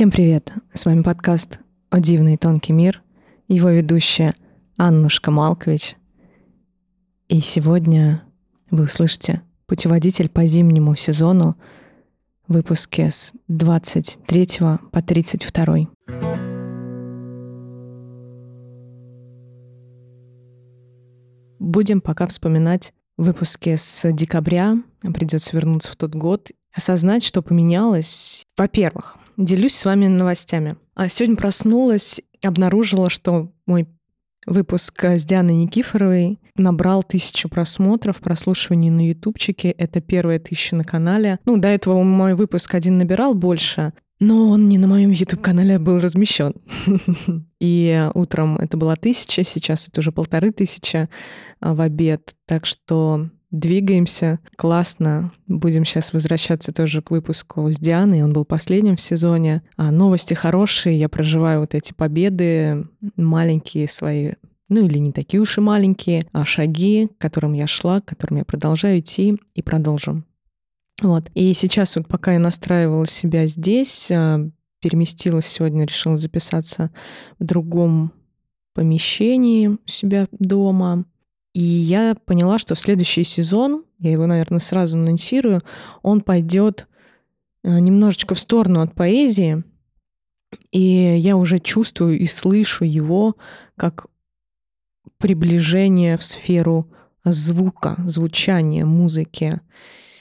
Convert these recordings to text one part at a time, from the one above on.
Всем привет! С вами подкаст «О дивный тонкий мир», его ведущая Аннушка Малкович. И сегодня вы услышите путеводитель по зимнему сезону в выпуске с 23 по 32. Будем пока вспоминать выпуски с декабря. Придется вернуться в тот год, осознать, что поменялось. Во-первых, делюсь с вами новостями. А сегодня проснулась, обнаружила, что мой выпуск с Дианой Никифоровой набрал тысячу просмотров, прослушиваний на ютубчике. Это первая тысяча на канале. Ну, до этого мой выпуск один набирал больше, но он не на моем YouTube-канале был размещен. И утром это была тысяча, сейчас это уже полторы тысячи а, в обед. Так что двигаемся. Классно. Будем сейчас возвращаться тоже к выпуску с Дианой. Он был последним в сезоне. А новости хорошие. Я проживаю вот эти победы, маленькие свои ну или не такие уж и маленькие, а шаги, к которым я шла, к которым я продолжаю идти и продолжим. Вот. И сейчас вот пока я настраивала себя здесь, а, переместилась сегодня, решила записаться в другом помещении у себя дома. И я поняла, что следующий сезон, я его, наверное, сразу анонсирую, он пойдет а, немножечко в сторону от поэзии, и я уже чувствую и слышу его как приближение в сферу звука, звучания, музыки.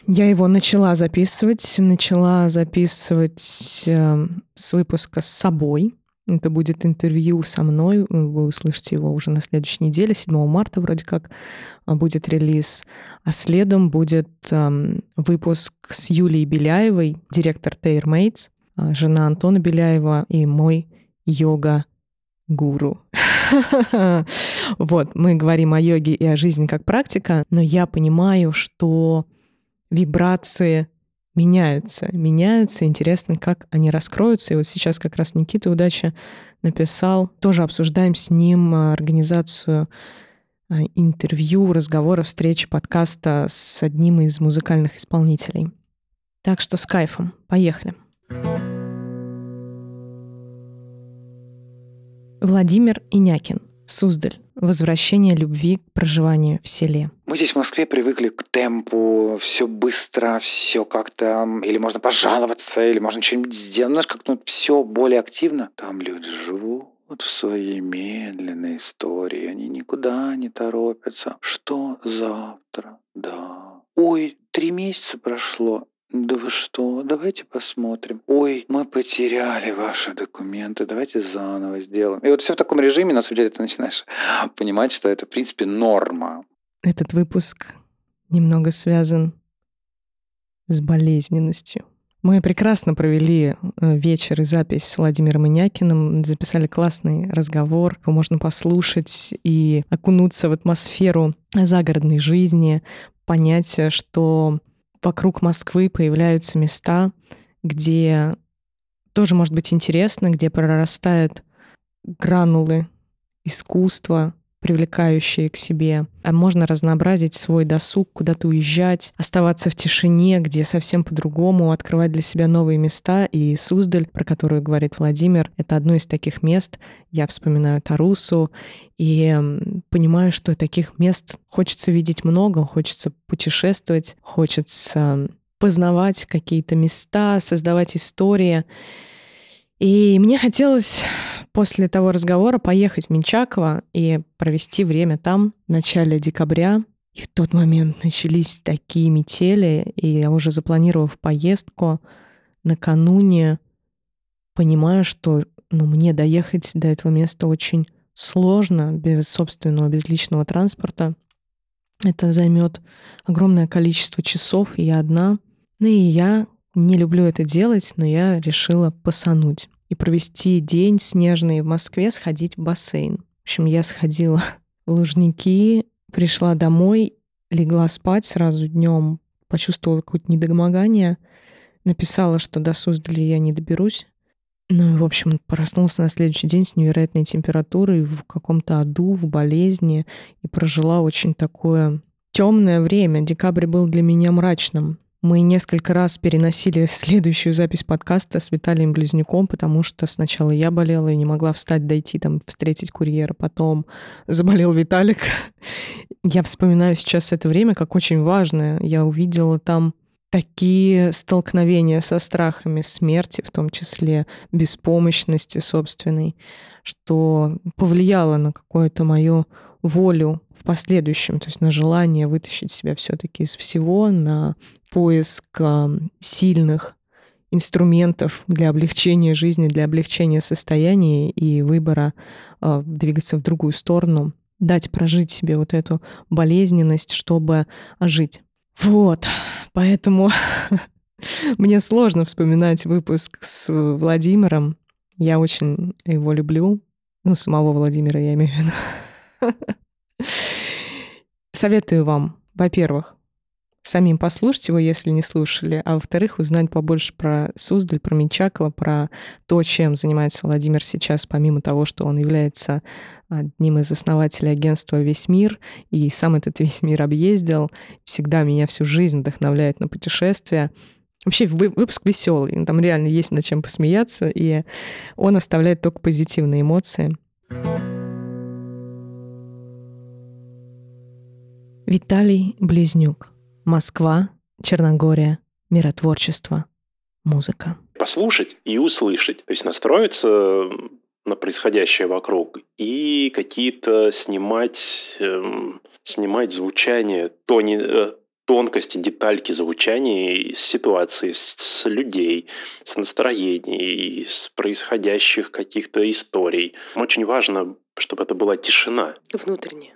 Я его начала записывать, начала записывать э, с выпуска с собой. Это будет интервью со мной. Вы услышите его уже на следующей неделе, 7 марта вроде как а, будет релиз. А следом будет э, выпуск с Юлией Беляевой, директор TaylorMates, э, жена Антона Беляева и мой йога-гуру. Вот, мы говорим о йоге и о жизни как практика, но я понимаю, что вибрации меняются, меняются. Интересно, как они раскроются. И вот сейчас как раз Никита Удача написал, тоже обсуждаем с ним а, организацию а, интервью, разговора, встречи, подкаста с одним из музыкальных исполнителей. Так что с кайфом. Поехали. Владимир Инякин. Суздаль. Возвращение любви к проживанию в селе. Мы здесь в Москве привыкли к темпу, все быстро, все как-то, или можно пожаловаться, или можно что-нибудь сделать. Знаешь, как-то все более активно. Там люди живут в своей медленной истории, они никуда не торопятся. Что завтра? Да. Ой, три месяца прошло, да вы что? Давайте посмотрим. Ой, мы потеряли ваши документы. Давайте заново сделаем. И вот все в таком режиме, на самом деле, ты начинаешь понимать, что это, в принципе, норма. Этот выпуск немного связан с болезненностью. Мы прекрасно провели э, вечер и запись с Владимиром Инякиным, записали классный разговор, его можно послушать и окунуться в атмосферу загородной жизни, понять, что вокруг Москвы появляются места, где тоже может быть интересно, где прорастают гранулы искусства, привлекающие к себе. А можно разнообразить свой досуг, куда-то уезжать, оставаться в тишине, где совсем по-другому, открывать для себя новые места. И Суздаль, про которую говорит Владимир, это одно из таких мест. Я вспоминаю Тарусу и понимаю, что таких мест хочется видеть много, хочется путешествовать, хочется познавать какие-то места, создавать истории. И мне хотелось после того разговора поехать в Менчаково и провести время там в начале декабря. И в тот момент начались такие метели, и я уже запланировав поездку, накануне понимаю, что ну, мне доехать до этого места очень сложно без собственного, без личного транспорта. Это займет огромное количество часов, и я одна. Ну и я не люблю это делать, но я решила посануть и провести день снежный в Москве, сходить в бассейн. В общем, я сходила в Лужники, пришла домой, легла спать сразу днем, почувствовала какое-то недомогание, написала, что до Суздаля я не доберусь. Ну и, в общем, проснулась на следующий день с невероятной температурой, в каком-то аду, в болезни, и прожила очень такое темное время. Декабрь был для меня мрачным. Мы несколько раз переносили следующую запись подкаста с Виталием Близнюком, потому что сначала я болела и не могла встать, дойти, там, встретить курьера. Потом заболел Виталик. Я вспоминаю сейчас это время как очень важное. Я увидела там такие столкновения со страхами смерти, в том числе беспомощности собственной, что повлияло на какое-то мое волю в последующем, то есть на желание вытащить себя все-таки из всего, на поиск сильных инструментов для облегчения жизни, для облегчения состояния и выбора э, двигаться в другую сторону, дать прожить себе вот эту болезненность, чтобы ожить. Вот, поэтому мне сложно вспоминать выпуск с Владимиром. Я очень его люблю. Ну, самого Владимира я имею в виду. Советую вам, во-первых, самим послушать его, если не слушали, а во-вторых, узнать побольше про Суздаль, про Менчакова, про то, чем занимается Владимир сейчас, помимо того, что он является одним из основателей агентства «Весь мир», и сам этот весь мир объездил, всегда меня всю жизнь вдохновляет на путешествия. Вообще выпуск веселый, там реально есть над чем посмеяться, и он оставляет только позитивные эмоции. Виталий Близнюк. Москва, Черногория, миротворчество, музыка. Послушать и услышать. То есть настроиться на происходящее вокруг и какие-то снимать, эм, снимать звучание, тони, э, тонкости, детальки звучания с ситуации, с, с людей, с настроений, с происходящих каких-то историй. Очень важно, чтобы это была тишина. Внутренняя.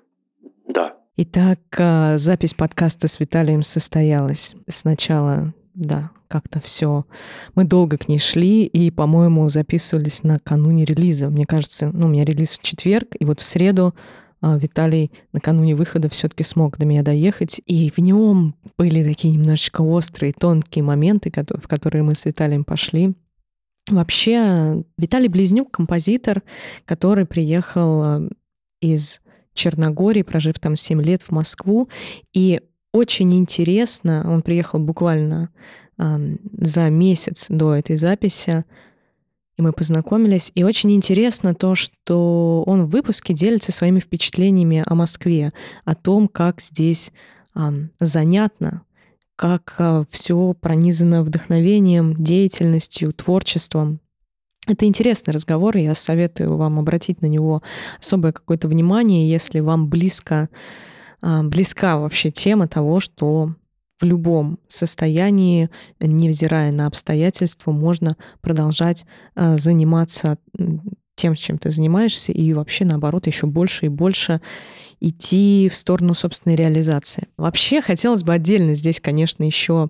Да. Итак, а, запись подкаста с Виталием состоялась. Сначала, да, как-то все. Мы долго к ней шли и, по-моему, записывались накануне релиза. Мне кажется, ну, у меня релиз в четверг, и вот в среду а, Виталий накануне выхода все-таки смог до меня доехать, и в нем были такие немножечко острые, тонкие моменты, в которые мы с Виталием пошли. Вообще, Виталий Близнюк — композитор, который приехал а, из Черногории, прожив там 7 лет в Москву. И очень интересно, он приехал буквально э, за месяц до этой записи, и мы познакомились. И очень интересно то, что он в выпуске делится своими впечатлениями о Москве, о том, как здесь э, занятно, как э, все пронизано вдохновением, деятельностью, творчеством. Это интересный разговор, я советую вам обратить на него особое какое-то внимание, если вам близко, а, близка вообще тема того, что в любом состоянии, невзирая на обстоятельства, можно продолжать а, заниматься тем, чем ты занимаешься, и вообще, наоборот, еще больше и больше идти в сторону собственной реализации. Вообще, хотелось бы отдельно здесь, конечно, еще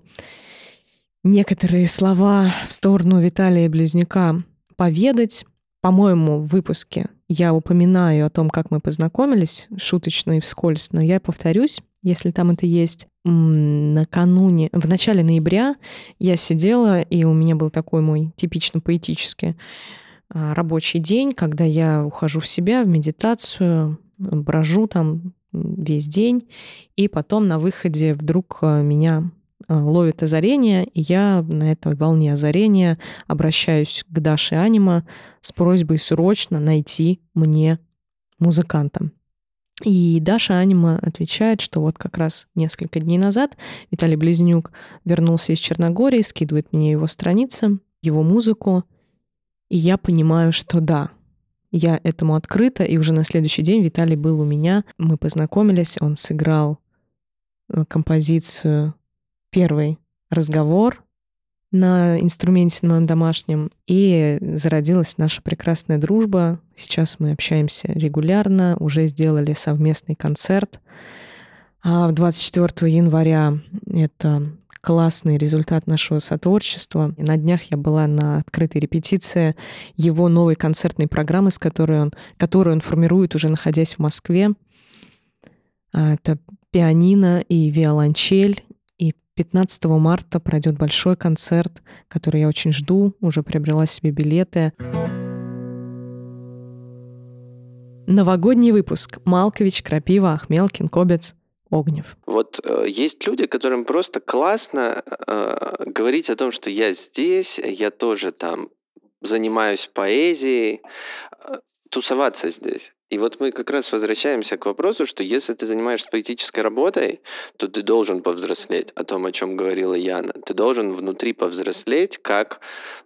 некоторые слова в сторону Виталия Близнюка поведать. По-моему, в выпуске я упоминаю о том, как мы познакомились, шуточно и вскользь, но я повторюсь, если там это есть. Накануне, в начале ноября я сидела, и у меня был такой мой типично поэтический а, рабочий день, когда я ухожу в себя, в медитацию, брожу там весь день, и потом на выходе вдруг а, меня Э, ловит озарение, и я на этой волне озарения обращаюсь к Даше Анима с просьбой срочно найти мне музыканта. И Даша Анима отвечает, что вот как раз несколько дней назад Виталий Близнюк вернулся из Черногории, скидывает мне его страницы, его музыку, и я понимаю, что да, я этому открыта, и уже на следующий день Виталий был у меня, мы познакомились, он сыграл э, композицию первый разговор на инструменте на моем домашнем, и зародилась наша прекрасная дружба. Сейчас мы общаемся регулярно, уже сделали совместный концерт. А 24 января это классный результат нашего сотворчества. И на днях я была на открытой репетиции его новой концертной программы, с которой он, которую он формирует уже находясь в Москве. А, это пианино и виолончель, 15 марта пройдет большой концерт, который я очень жду, уже приобрела себе билеты. Новогодний выпуск. Малкович, Крапива, Ахмелкин, Кобец. Огнев. Вот э, есть люди, которым просто классно э, говорить о том, что я здесь, я тоже там занимаюсь поэзией, э, тусоваться здесь. И вот мы как раз возвращаемся к вопросу, что если ты занимаешься поэтической работой, то ты должен повзрослеть о том, о чем говорила Яна. Ты должен внутри повзрослеть как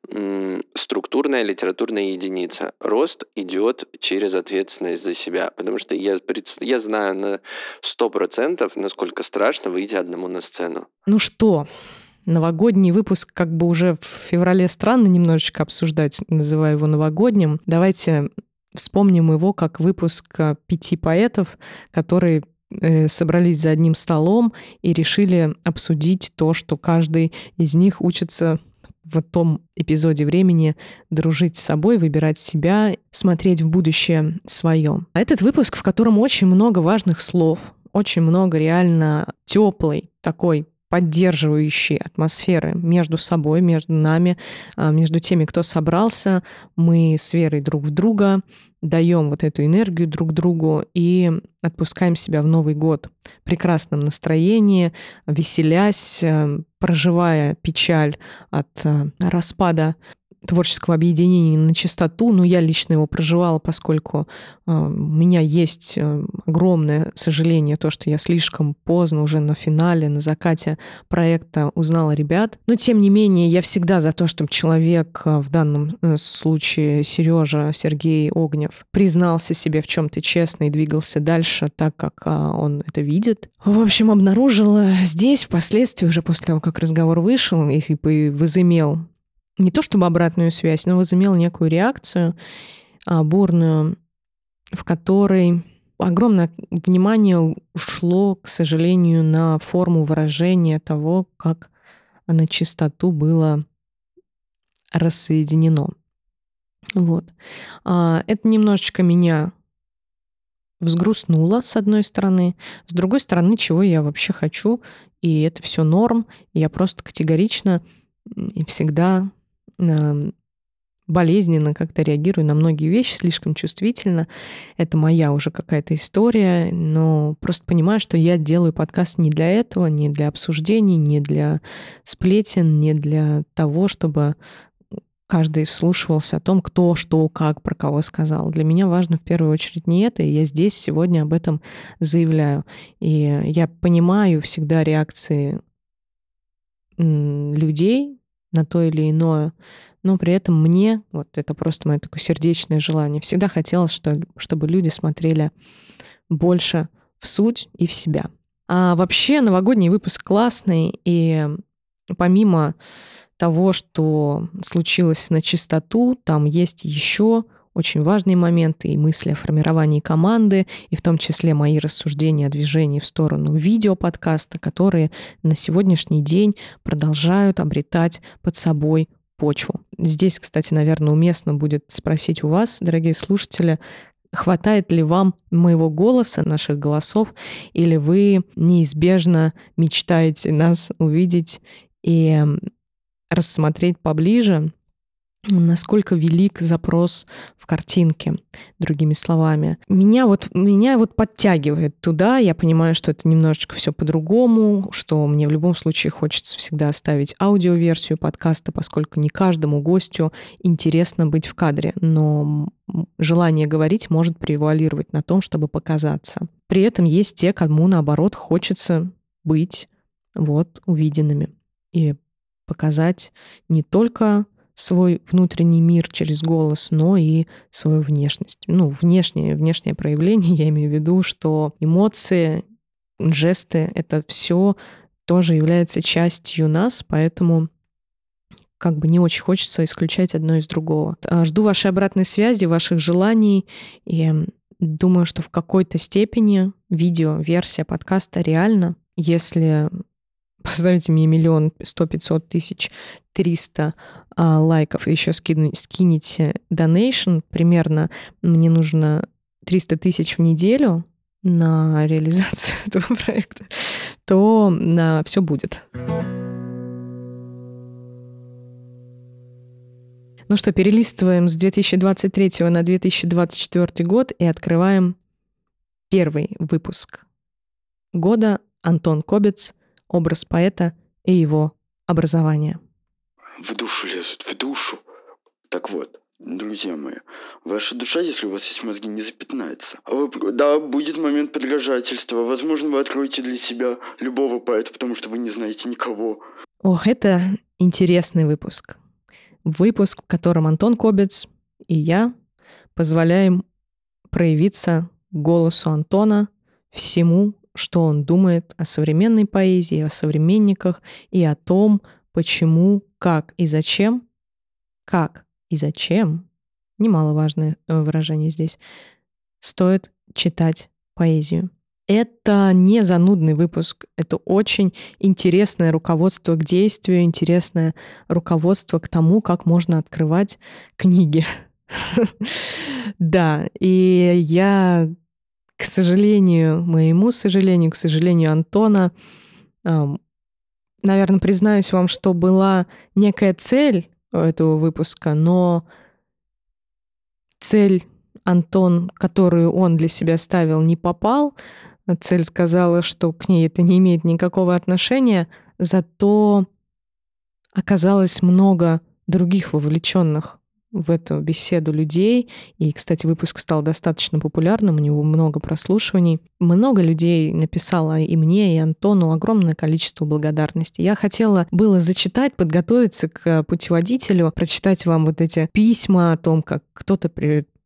м, структурная литературная единица. Рост идет через ответственность за себя. Потому что я, я знаю на 100%, насколько страшно выйти одному на сцену. Ну что, новогодний выпуск как бы уже в феврале странно немножечко обсуждать, называя его новогодним. Давайте Вспомним его как выпуск э, пяти поэтов, которые э, собрались за одним столом и решили обсудить то, что каждый из них учится в том эпизоде времени дружить с собой, выбирать себя, смотреть в будущее свое. Этот выпуск, в котором очень много важных слов, очень много реально теплой такой поддерживающей атмосферы между собой, между нами, а, между теми, кто собрался. Мы с верой друг в друга даем вот эту энергию друг другу и отпускаем себя в Новый год в прекрасном настроении, веселясь, э, проживая печаль от э, распада творческого объединения на чистоту, но я лично его проживала, поскольку э, у меня есть э, огромное сожаление, то, что я слишком поздно уже на финале, на закате проекта узнала ребят. Но, тем не менее, я всегда за то, чтобы человек, э, в данном случае Сережа Сергей Огнев, признался себе в чем-то честно и двигался дальше так, как он это видит. В общем, обнаружила здесь впоследствии, уже после того, как разговор вышел и возымел не то чтобы обратную связь, но возымел некую реакцию а, бурную, в которой огромное внимание ушло, к сожалению, на форму выражения того, как на чистоту было рассоединено. Вот. А, это немножечко меня взгрустнуло, с одной стороны. С другой стороны, чего я вообще хочу, и это все норм. И я просто категорично и всегда болезненно как-то реагирую на многие вещи, слишком чувствительно. Это моя уже какая-то история, но просто понимаю, что я делаю подкаст не для этого, не для обсуждений, не для сплетен, не для того, чтобы каждый вслушивался о том, кто, что, как, про кого сказал. Для меня важно в первую очередь не это, и я здесь сегодня об этом заявляю. И я понимаю всегда реакции людей, на то или иное, но при этом мне, вот это просто мое такое сердечное желание, всегда хотелось, что, чтобы люди смотрели больше в суть и в себя. А вообще новогодний выпуск классный, и помимо того, что случилось на чистоту, там есть еще очень важные моменты и мысли о формировании команды, и в том числе мои рассуждения о движении в сторону видеоподкаста, которые на сегодняшний день продолжают обретать под собой почву. Здесь, кстати, наверное, уместно будет спросить у вас, дорогие слушатели, хватает ли вам моего голоса, наших голосов, или вы неизбежно мечтаете нас увидеть и рассмотреть поближе, насколько велик запрос в картинке, другими словами. Меня вот, меня вот подтягивает туда, я понимаю, что это немножечко все по-другому, что мне в любом случае хочется всегда оставить аудиоверсию подкаста, поскольку не каждому гостю интересно быть в кадре, но желание говорить может превалировать на том, чтобы показаться. При этом есть те, кому, наоборот, хочется быть вот увиденными и показать не только свой внутренний мир через голос, но и свою внешность. Ну, внешнее, внешнее проявление, я имею в виду, что эмоции, жесты — это все тоже является частью нас, поэтому как бы не очень хочется исключать одно из другого. А, жду вашей обратной связи, ваших желаний, и думаю, что в какой-то степени видео, версия подкаста реально, если поставите мне миллион, сто, пятьсот тысяч, триста а, лайков, еще скину, скинете donation, примерно мне нужно 300 тысяч в неделю на реализацию этого проекта, то на все будет. Ну что, перелистываем с 2023 на 2024 год и открываем первый выпуск года Антон Кобец, образ поэта и его образование. В душу лезут, в душу. Так вот, друзья мои, ваша душа, если у вас есть мозги, не запятнается. А вы- да, будет момент подражательства. Возможно, вы откроете для себя любого поэта, потому что вы не знаете никого. Ох, это интересный выпуск. Выпуск, в котором Антон Кобец и я позволяем проявиться голосу Антона всему, что он думает о современной поэзии, о современниках и о том, почему, как и зачем, как и зачем, немаловажное э, выражение здесь, стоит читать поэзию. Это не занудный выпуск, это очень интересное руководство к действию, интересное руководство к тому, как можно открывать книги. Да, и я, к сожалению, моему сожалению, к сожалению Антона, наверное, признаюсь вам, что была некая цель этого выпуска, но цель Антон, которую он для себя ставил, не попал. Цель сказала, что к ней это не имеет никакого отношения, зато оказалось много других вовлеченных в эту беседу людей. И, кстати, выпуск стал достаточно популярным, у него много прослушиваний. Много людей написало и мне, и Антону огромное количество благодарности. Я хотела было зачитать, подготовиться к путеводителю, прочитать вам вот эти письма о том, как кто-то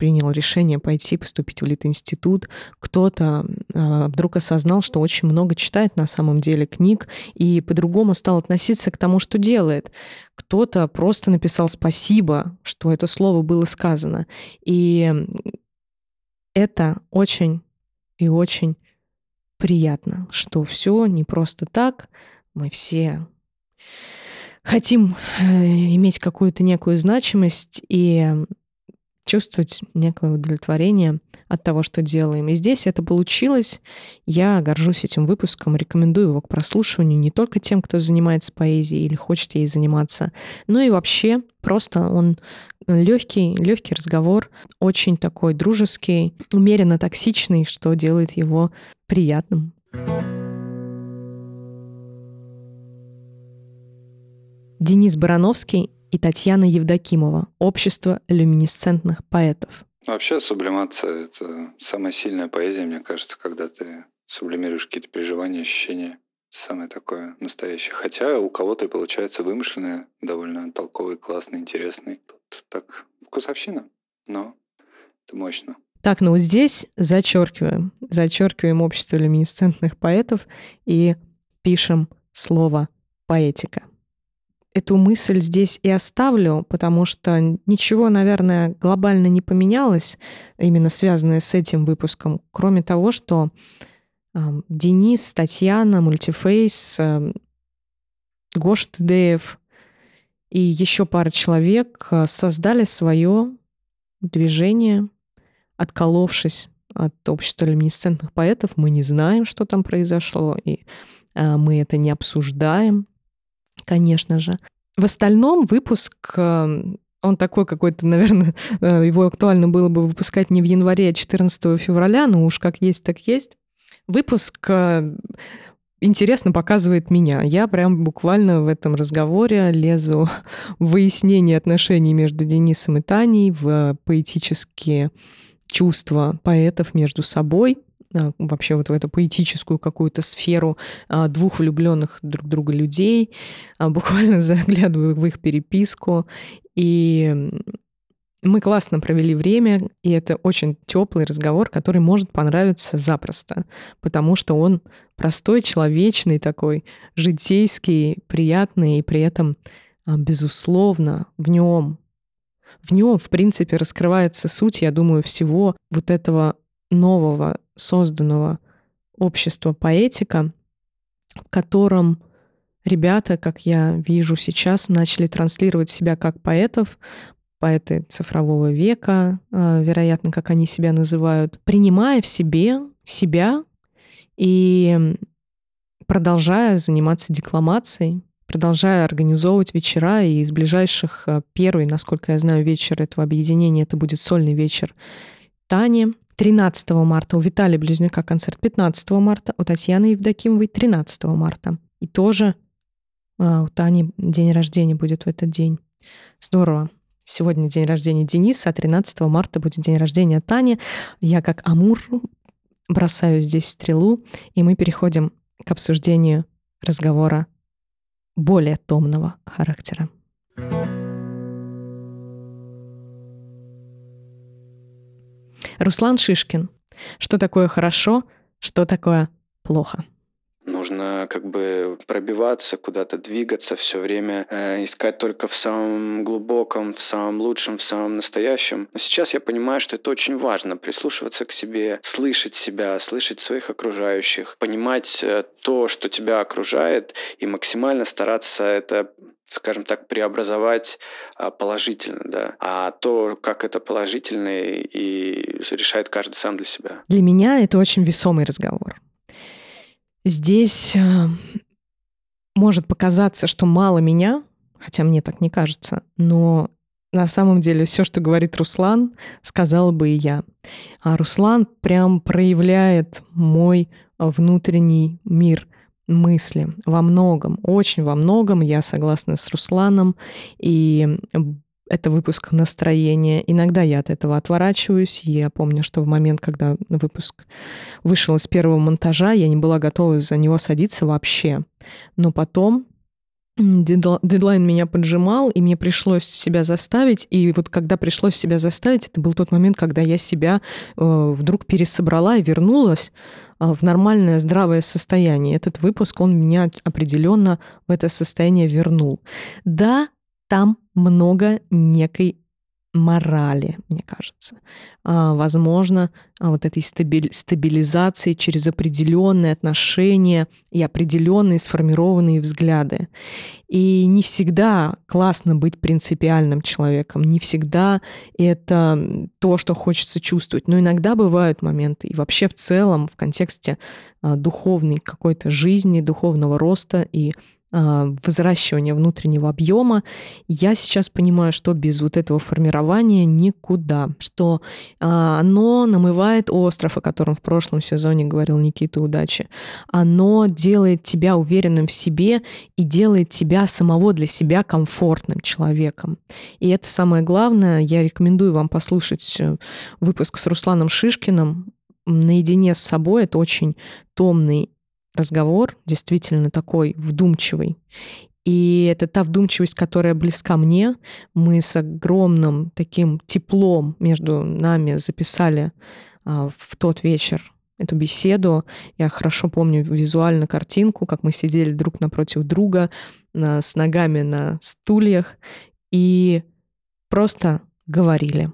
принял решение пойти поступить в Литинститут, кто-то э, вдруг осознал, что очень много читает на самом деле книг и по-другому стал относиться к тому, что делает. Кто-то просто написал спасибо, что это слово было сказано. И это очень и очень приятно, что все не просто так, мы все хотим иметь какую-то некую значимость, и чувствовать некое удовлетворение от того, что делаем. И здесь это получилось. Я горжусь этим выпуском, рекомендую его к прослушиванию не только тем, кто занимается поэзией или хочет ей заниматься, но и вообще просто он легкий, легкий разговор, очень такой дружеский, умеренно токсичный, что делает его приятным. Денис Барановский и Татьяна Евдокимова «Общество люминесцентных поэтов». Вообще сублимация — это самая сильная поэзия, мне кажется, когда ты сублимируешь какие-то переживания, ощущения. Самое такое настоящее. Хотя у кого-то и получается вымышленное, довольно толковый, классный, интересный. Тут так вкусовщина, но это мощно. Так, ну вот здесь зачеркиваем. Зачеркиваем общество люминесцентных поэтов и пишем слово поэтика эту мысль здесь и оставлю, потому что ничего, наверное, глобально не поменялось, именно связанное с этим выпуском, кроме того, что э, Денис, Татьяна, Мультифейс, э, Гош Тедеев и еще пара человек э, создали свое движение, отколовшись от общества люминесцентных поэтов. Мы не знаем, что там произошло, и э, мы это не обсуждаем конечно же. В остальном выпуск эм, он такой какой-то, наверное, э, его актуально было бы выпускать не в январе, а 14 февраля, но уж как есть, так есть. Выпуск э, интересно показывает меня. Я прям буквально в этом разговоре лезу в выяснение отношений между Денисом и Таней, в поэтические чувства поэтов между собой – вообще вот в эту поэтическую какую-то сферу а, двух влюбленных друг друга людей, а, буквально заглядываю в их переписку, и мы классно провели время, и это очень теплый разговор, который может понравиться запросто, потому что он простой, человечный такой, житейский, приятный, и при этом, безусловно, в нем в нем, в принципе, раскрывается суть, я думаю, всего вот этого нового созданного общества поэтика, в котором ребята, как я вижу сейчас, начали транслировать себя как поэтов, поэты цифрового века, а, вероятно, как они себя называют, принимая в себе себя и продолжая заниматься декламацией, продолжая организовывать вечера, и из ближайших а, первый, насколько я знаю, вечер этого объединения, это будет сольный вечер Тани, 13 марта, у Виталия Близнюка концерт 15 марта, у Татьяны Евдокимовой 13 марта. И тоже а, у Тани день рождения будет в этот день. Здорово. Сегодня день рождения Дениса, а 13 марта будет день рождения Тани. Я как Амур бросаю здесь стрелу, и мы переходим к обсуждению разговора более томного характера. Руслан Шишкин. Что такое хорошо, что такое плохо? Нужно как бы пробиваться, куда-то двигаться, все время э, искать только в самом глубоком, в самом лучшем, в самом настоящем. Но сейчас я понимаю, что это очень важно, прислушиваться к себе, слышать себя, слышать своих окружающих, понимать э, то, что тебя окружает, и максимально стараться это скажем так, преобразовать а, положительно, да. А то, как это положительно, и решает каждый сам для себя. Для меня это очень весомый разговор. Здесь э, может показаться, что мало меня, хотя мне так не кажется, но на самом деле все, что говорит Руслан, сказала бы и я. А Руслан прям проявляет мой внутренний мир мысли во многом, очень во многом. Я согласна с Русланом, и это выпуск настроения. Иногда я от этого отворачиваюсь. Я помню, что в момент, когда выпуск вышел из первого монтажа, я не была готова за него садиться вообще. Но потом дедлайн меня поджимал, и мне пришлось себя заставить. И вот когда пришлось себя заставить, это был тот момент, когда я себя э, вдруг пересобрала и вернулась в нормальное здравое состояние. Этот выпуск, он меня определенно в это состояние вернул. Да, там много некой морали, мне кажется. А, возможно, а, вот этой стабилизации через определенные отношения и определенные сформированные взгляды. И не всегда классно быть принципиальным человеком, не всегда это то, что хочется чувствовать, но иногда бывают моменты. И вообще в целом в контексте а, духовной какой-то жизни, духовного роста и взращивания внутреннего объема, я сейчас понимаю, что без вот этого формирования никуда, что а, оно намывает остров, о котором в прошлом сезоне говорил Никита Удачи. Оно делает тебя уверенным в себе и делает тебя самого для себя комфортным человеком. И это самое главное. Я рекомендую вам послушать э, выпуск с Русланом Шишкиным наедине с собой. Это очень томный разговор действительно такой вдумчивый. И это та вдумчивость, которая близка мне. Мы с огромным таким теплом между нами записали а, в тот вечер эту беседу. Я хорошо помню визуально картинку, как мы сидели друг напротив друга на, с ногами на стульях и просто говорили.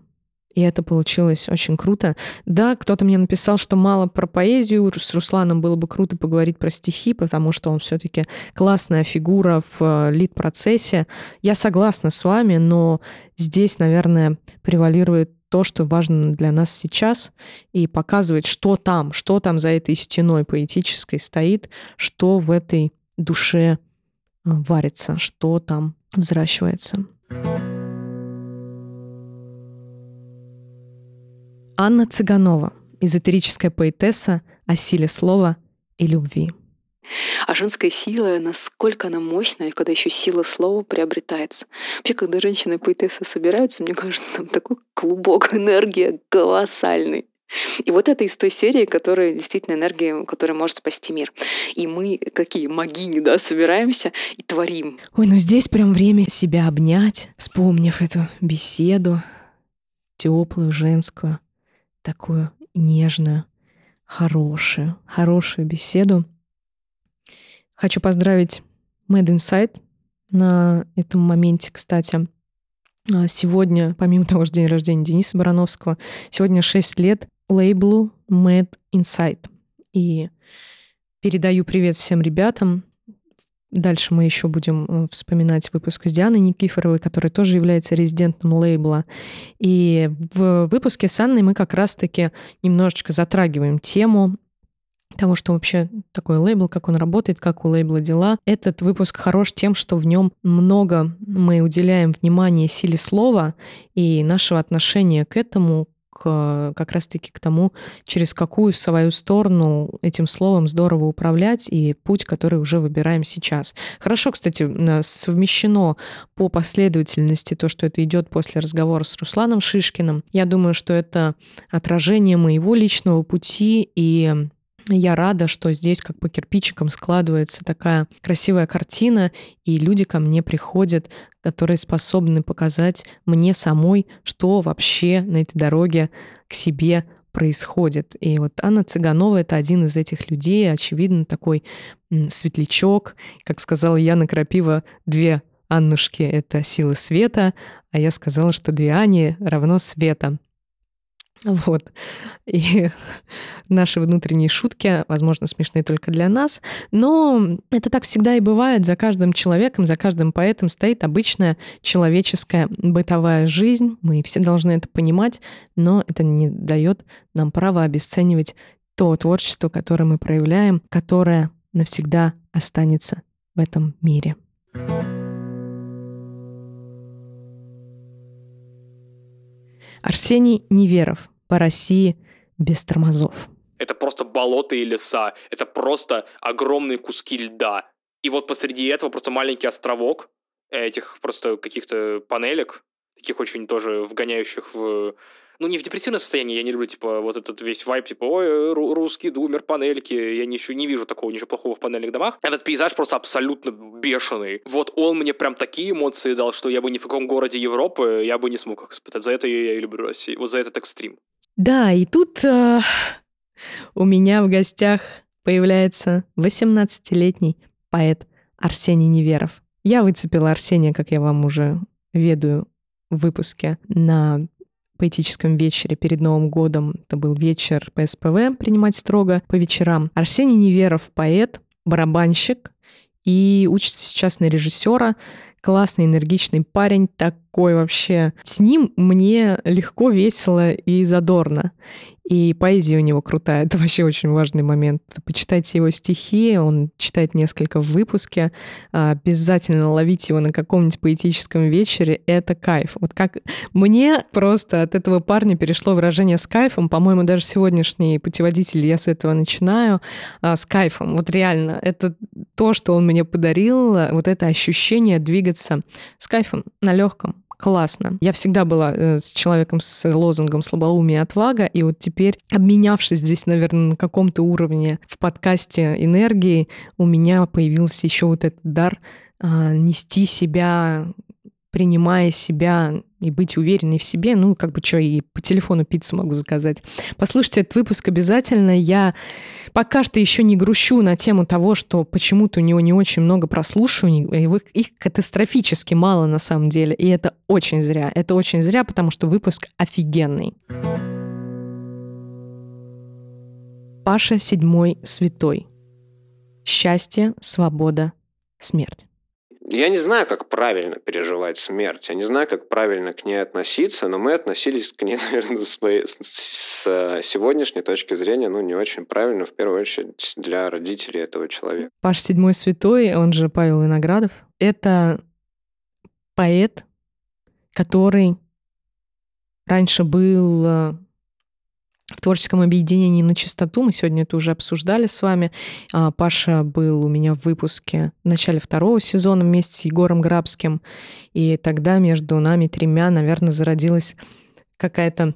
И это получилось очень круто. Да, кто-то мне написал, что мало про поэзию. С Русланом было бы круто поговорить про стихи, потому что он все-таки классная фигура в э, лид-процессе. Я согласна с вами, но здесь, наверное, превалирует то, что важно для нас сейчас, и показывать, что там, что там за этой стеной поэтической стоит, что в этой душе э, варится, что там взращивается. Анна Цыганова, эзотерическая поэтесса о силе слова и любви. А женская сила, насколько она мощная, когда еще сила слова приобретается. Вообще, когда женщины и поэтессы собираются, мне кажется, там такой клубок энергии колоссальный. И вот это из той серии, которая действительно энергия, которая может спасти мир. И мы, какие магини, да, собираемся и творим. Ой, ну здесь прям время себя обнять, вспомнив эту беседу теплую, женскую такую нежную, хорошую, хорошую беседу. Хочу поздравить Mad Insight на этом моменте, кстати. А, сегодня, помимо того, что день рождения Дениса Барановского, сегодня 6 лет лейблу Mad Insight. И передаю привет всем ребятам, Дальше мы еще будем э, вспоминать выпуск с Дианой Никифоровой, которая тоже является резидентом лейбла. И в выпуске с Анной мы как раз-таки немножечко затрагиваем тему того, что вообще такой лейбл, как он работает, как у лейбла дела. Этот выпуск хорош тем, что в нем много мы уделяем внимания силе слова и нашего отношения к этому, как раз-таки к тому, через какую свою сторону этим словом здорово управлять и путь, который уже выбираем сейчас. Хорошо, кстати, совмещено по последовательности то, что это идет после разговора с Русланом Шишкиным. Я думаю, что это отражение моего личного пути и я рада, что здесь как по кирпичикам складывается такая красивая картина, и люди ко мне приходят, которые способны показать мне самой, что вообще на этой дороге к себе происходит. И вот Анна Цыганова — это один из этих людей, очевидно, такой светлячок. Как сказала Яна Крапива, две Аннушки — это силы света, а я сказала, что две Ани равно света. Вот. И наши внутренние шутки, возможно, смешные только для нас, но это так всегда и бывает. За каждым человеком, за каждым поэтом стоит обычная человеческая бытовая жизнь. Мы все должны это понимать, но это не дает нам права обесценивать то творчество, которое мы проявляем, которое навсегда останется в этом мире. Арсений Неверов по России без тормозов. Это просто болото и леса, это просто огромные куски льда. И вот посреди этого просто маленький островок этих просто каких-то панелек, таких очень тоже вгоняющих в ну, не в депрессивное состояние, я не люблю, типа, вот этот весь вайп, типа, ой, русский думер, панельки, я ничего не вижу такого, ничего плохого в панельных домах. Этот пейзаж просто абсолютно бешеный. Вот он мне прям такие эмоции дал, что я бы ни в каком городе Европы я бы не смог их испытать. За это я и люблю Россию, вот за этот экстрим. Да, и тут э, у меня в гостях появляется 18-летний поэт Арсений Неверов. Я выцепила Арсения, как я вам уже ведаю в выпуске, на поэтическом вечере перед Новым годом. Это был вечер по СПВ «Принимать строго» по вечерам. Арсений Неверов — поэт, барабанщик и учится сейчас на режиссера. Классный, энергичный парень, такой вообще. С ним мне легко, весело и задорно. И поэзия у него крутая. Это вообще очень важный момент. Почитайте его стихи, он читает несколько в выпуске. Обязательно ловите его на каком-нибудь поэтическом вечере. Это кайф. Вот как мне просто от этого парня перешло выражение с кайфом. По-моему, даже сегодняшний путеводитель я с этого начинаю. А, с кайфом. Вот реально. Это то, что он мне подарил. Вот это ощущение двигаться с кайфом на легком классно. Я всегда была э, с человеком с лозунгом «слабоумие и отвага», и вот теперь, обменявшись здесь, наверное, на каком-то уровне в подкасте энергии, у меня появился еще вот этот дар э, нести себя принимая себя и быть уверенной в себе, ну, как бы что, и по телефону пиццу могу заказать. Послушайте этот выпуск обязательно. Я пока что еще не грущу на тему того, что почему-то у него не очень много прослушиваний, и их катастрофически мало на самом деле, и это очень зря. Это очень зря, потому что выпуск офигенный. Паша седьмой святой. Счастье, свобода, смерть. Я не знаю, как правильно переживать смерть. Я не знаю, как правильно к ней относиться, но мы относились к ней, наверное, с, с э, сегодняшней точки зрения, ну, не очень правильно, в первую очередь, для родителей этого человека. Паш Седьмой Святой, он же Павел Виноградов, это поэт, который раньше был э, в творческом объединении на чистоту. Мы сегодня это уже обсуждали с вами. А, Паша был у меня в выпуске в начале второго сезона вместе с Егором Грабским. И тогда между нами тремя, наверное, зародилась какая-то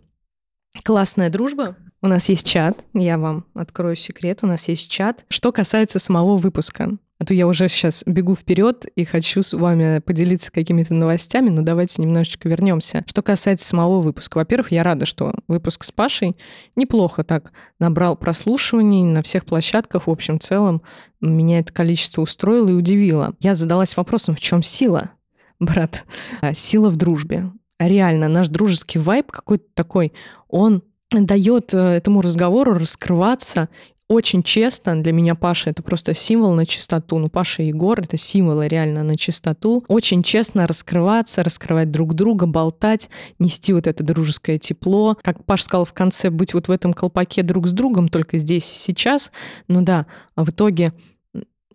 классная дружба. У нас есть чат, я вам открою секрет, у нас есть чат. Что касается самого выпуска, а то я уже сейчас бегу вперед и хочу с вами поделиться какими-то новостями, но давайте немножечко вернемся. Что касается самого выпуска. Во-первых, я рада, что выпуск с Пашей неплохо так набрал прослушиваний на всех площадках. В общем, целом меня это количество устроило и удивило. Я задалась вопросом, в чем сила, брат? А, сила в дружбе. Реально, наш дружеский вайб какой-то такой, он дает э, этому разговору раскрываться очень честно, для меня Паша это просто символ на чистоту. Ну, Паша и Егор это символы реально на чистоту. Очень честно раскрываться, раскрывать друг друга, болтать, нести вот это дружеское тепло. Как Паша сказал в конце, быть вот в этом колпаке друг с другом, только здесь и сейчас. Ну да, а в итоге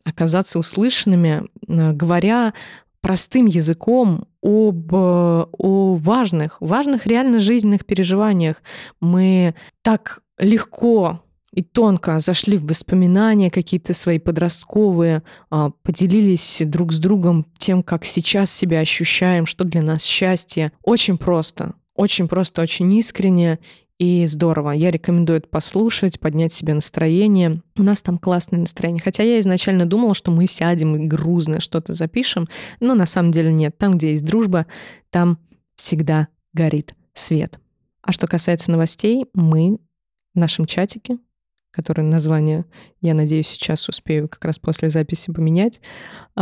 оказаться услышанными, э, говоря простым языком об о важных, важных реально жизненных переживаниях. Мы так легко и тонко зашли в воспоминания какие-то свои подростковые, а, поделились друг с другом тем, как сейчас себя ощущаем, что для нас счастье. Очень просто, очень просто, очень искренне и здорово. Я рекомендую это послушать, поднять себе настроение. У нас там классное настроение. Хотя я изначально думала, что мы сядем и грузно что-то запишем, но на самом деле нет. Там, где есть дружба, там всегда горит свет. А что касается новостей, мы в нашем чатике который название, я надеюсь, сейчас успею как раз после записи поменять.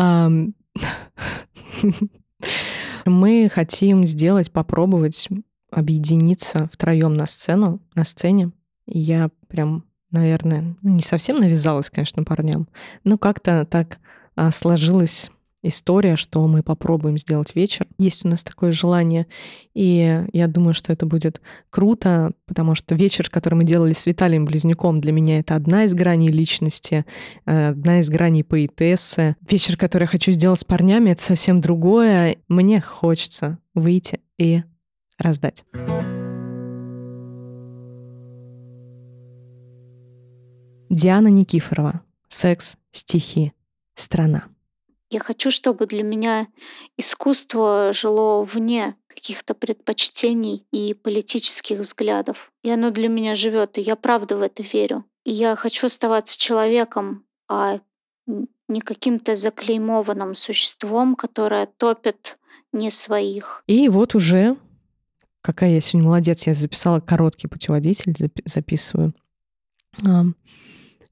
Мы хотим сделать, попробовать объединиться втроем на сцену, на сцене. И я прям, наверное, ну, не совсем навязалась, конечно, парням, но как-то так а, сложилось история, что мы попробуем сделать вечер. Есть у нас такое желание, и я думаю, что это будет круто, потому что вечер, который мы делали с Виталием Близнюком, для меня это одна из граней личности, э, одна из граней поэтессы. Вечер, который я хочу сделать с парнями, это совсем другое. Мне хочется выйти и раздать. Диана Никифорова. Секс, стихи, страна. Я хочу, чтобы для меня искусство жило вне каких-то предпочтений и политических взглядов. И оно для меня живет, и я правда в это верю. И я хочу оставаться человеком, а не каким-то заклеймованным существом, которое топит не своих. И вот уже, какая я сегодня молодец, я записала короткий путеводитель, записываю.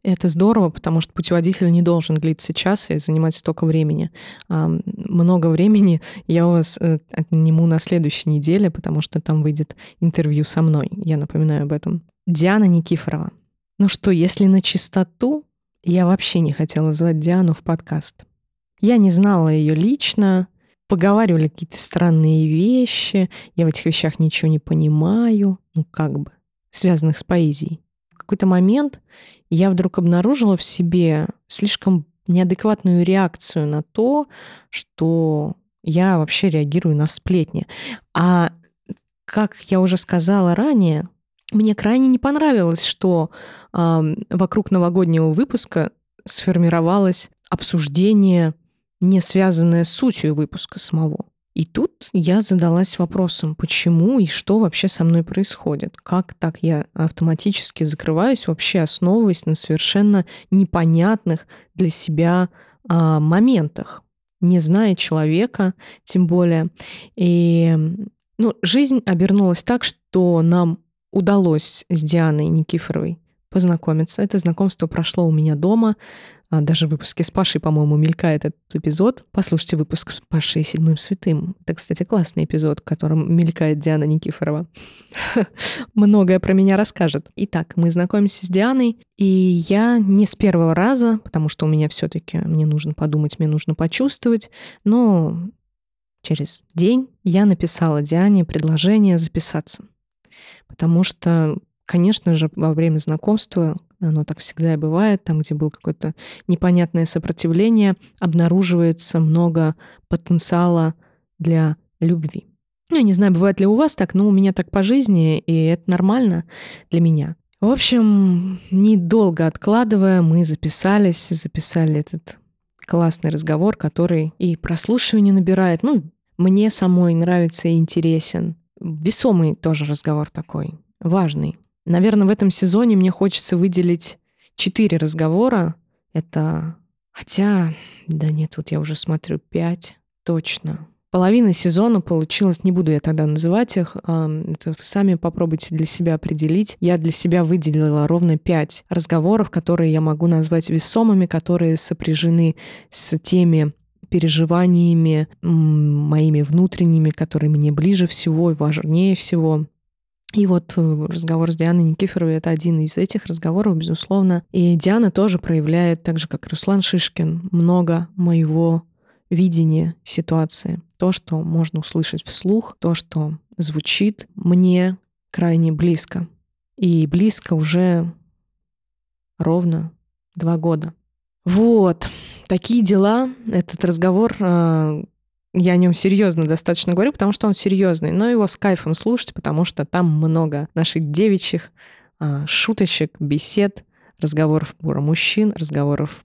Это здорово, потому что путеводитель не должен длиться час и занимать столько времени. Много времени я у вас э, отниму на следующей неделе, потому что там выйдет интервью со мной. Я напоминаю об этом. Диана Никифорова. Ну что, если на чистоту, я вообще не хотела звать Диану в подкаст. Я не знала ее лично, поговаривали какие-то странные вещи, я в этих вещах ничего не понимаю, ну как бы, связанных с поэзией какой-то момент я вдруг обнаружила в себе слишком неадекватную реакцию на то, что я вообще реагирую на сплетни. А как я уже сказала ранее, мне крайне не понравилось, что э, вокруг новогоднего выпуска сформировалось обсуждение, не связанное с сутью выпуска самого. И тут я задалась вопросом, почему и что вообще со мной происходит. Как так я автоматически закрываюсь, вообще основываясь на совершенно непонятных для себя а, моментах, не зная человека, тем более. И ну, жизнь обернулась так, что нам удалось с Дианой Никифоровой познакомиться. Это знакомство прошло у меня дома. А, даже в выпуске с Пашей, по-моему, мелькает этот эпизод. Послушайте выпуск с Пашей Седьмым Святым. Это, кстати, классный эпизод, в котором мелькает Диана Никифорова. Многое про меня расскажет. Итак, мы знакомимся с Дианой, и я не с первого раза, потому что у меня все таки мне нужно подумать, мне нужно почувствовать, но через день я написала Диане предложение записаться. Потому что Конечно же, во время знакомства, оно так всегда и бывает, там, где было какое-то непонятное сопротивление, обнаруживается много потенциала для любви. Ну, я не знаю, бывает ли у вас так, но у меня так по жизни, и это нормально для меня. В общем, недолго откладывая, мы записались, записали этот классный разговор, который и прослушивание набирает. Ну, мне самой нравится и интересен. Весомый тоже разговор такой, важный. Наверное, в этом сезоне мне хочется выделить четыре разговора. Это... Хотя... Да нет, вот я уже смотрю пять. Точно. Половина сезона получилась, не буду я тогда называть их, это вы сами попробуйте для себя определить. Я для себя выделила ровно пять разговоров, которые я могу назвать весомыми, которые сопряжены с теми переживаниями моими внутренними, которые мне ближе всего и важнее всего. И вот э, разговор с Дианой Никифоровой — это один из этих разговоров, безусловно. И Диана тоже проявляет, так же, как Руслан Шишкин, много моего видения ситуации. То, что можно услышать вслух, то, что звучит мне крайне близко. И близко уже ровно два года. Вот, такие дела. Этот разговор э, Я о нем серьезно достаточно говорю, потому что он серьезный, но его с кайфом слушать, потому что там много наших девичьих а, шуточек, бесед, разговоров про мужчин, разговоров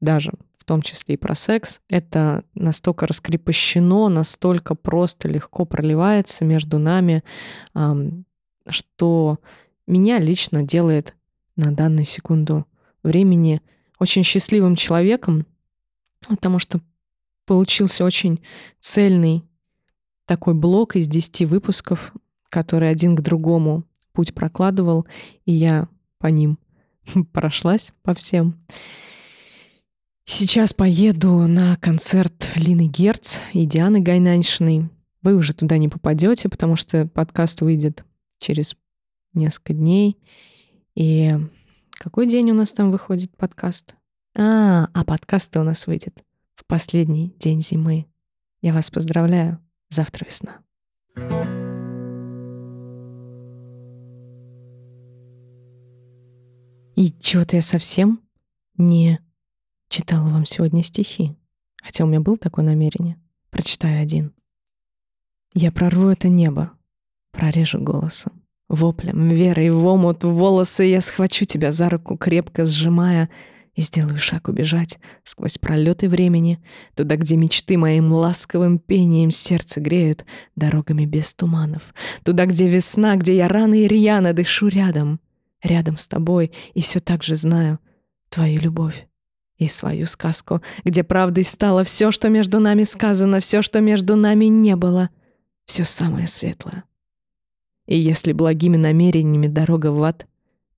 даже в том числе и про секс. Это настолько раскрепощено, настолько просто легко проливается между нами, что меня лично делает на данную секунду времени очень счастливым человеком, потому что получился очень цельный такой блок из 10 выпусков, который один к другому путь прокладывал, и я по ним прошлась по всем. Сейчас поеду на концерт Лины Герц и Дианы Гайнаншиной. Вы уже туда не попадете, потому что подкаст выйдет через несколько дней. И какой день у нас там выходит подкаст? А, а подкаст у нас выйдет в последний день зимы. Я вас поздравляю. Завтра весна. И чего-то я совсем не читала вам сегодня стихи. Хотя у меня было такое намерение. Прочитаю один. Я прорву это небо, прорежу голосом, воплем, верой в омут, волосы я схвачу тебя за руку, крепко сжимая, и сделаю шаг убежать сквозь пролеты времени, туда, где мечты моим ласковым пением сердце греют дорогами без туманов, туда, где весна, где я рано и рьяно дышу рядом, рядом с тобой, и все так же знаю твою любовь и свою сказку, где правдой стало все, что между нами сказано, все, что между нами не было, все самое светлое. И если благими намерениями дорога в ад,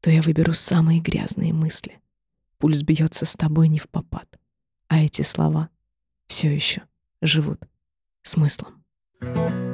то я выберу самые грязные мысли — Пульс бьется с тобой не в попад. А эти слова все еще живут смыслом. thank you